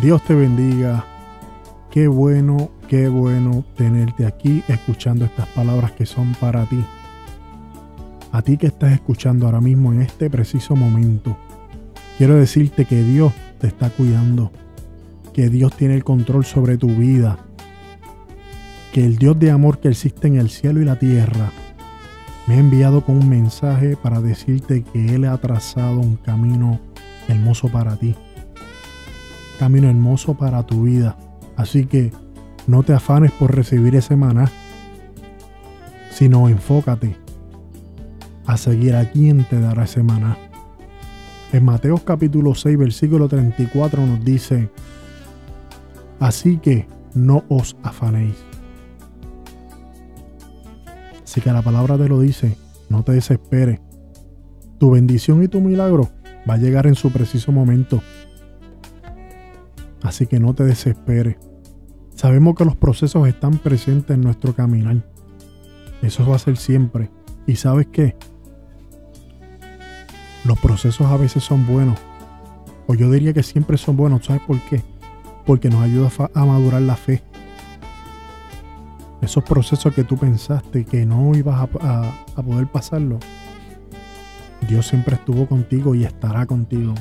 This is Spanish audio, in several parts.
Dios te bendiga. Qué bueno, qué bueno tenerte aquí escuchando estas palabras que son para ti. A ti que estás escuchando ahora mismo en este preciso momento, quiero decirte que Dios te está cuidando, que Dios tiene el control sobre tu vida, que el Dios de amor que existe en el cielo y la tierra me ha enviado con un mensaje para decirte que Él ha trazado un camino hermoso para ti camino hermoso para tu vida. Así que no te afanes por recibir ese maná, sino enfócate a seguir a quien te dará ese maná. En Mateo capítulo 6, versículo 34 nos dice, así que no os afanéis. Así que la palabra te lo dice, no te desesperes. Tu bendición y tu milagro va a llegar en su preciso momento. Así que no te desesperes. Sabemos que los procesos están presentes en nuestro caminar. Eso va a ser siempre. ¿Y sabes qué? Los procesos a veces son buenos. O yo diría que siempre son buenos. ¿Sabes por qué? Porque nos ayuda a madurar la fe. Esos procesos que tú pensaste que no ibas a, a poder pasarlo. Dios siempre estuvo contigo y estará contigo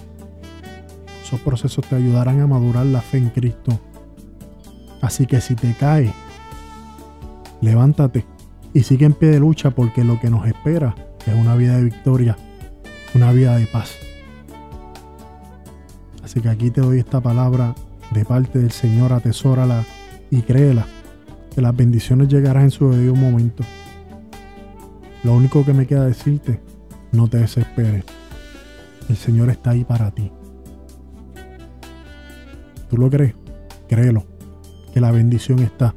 procesos te ayudarán a madurar la fe en Cristo. Así que si te caes, levántate y sigue en pie de lucha porque lo que nos espera es una vida de victoria, una vida de paz. Así que aquí te doy esta palabra de parte del Señor, atesórala y créela, que las bendiciones llegarán en su debido momento. Lo único que me queda decirte, no te desesperes. El Señor está ahí para ti. ¿Tú lo crees? Créelo, que la bendición está.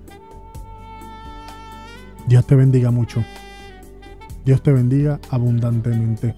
Dios te bendiga mucho. Dios te bendiga abundantemente.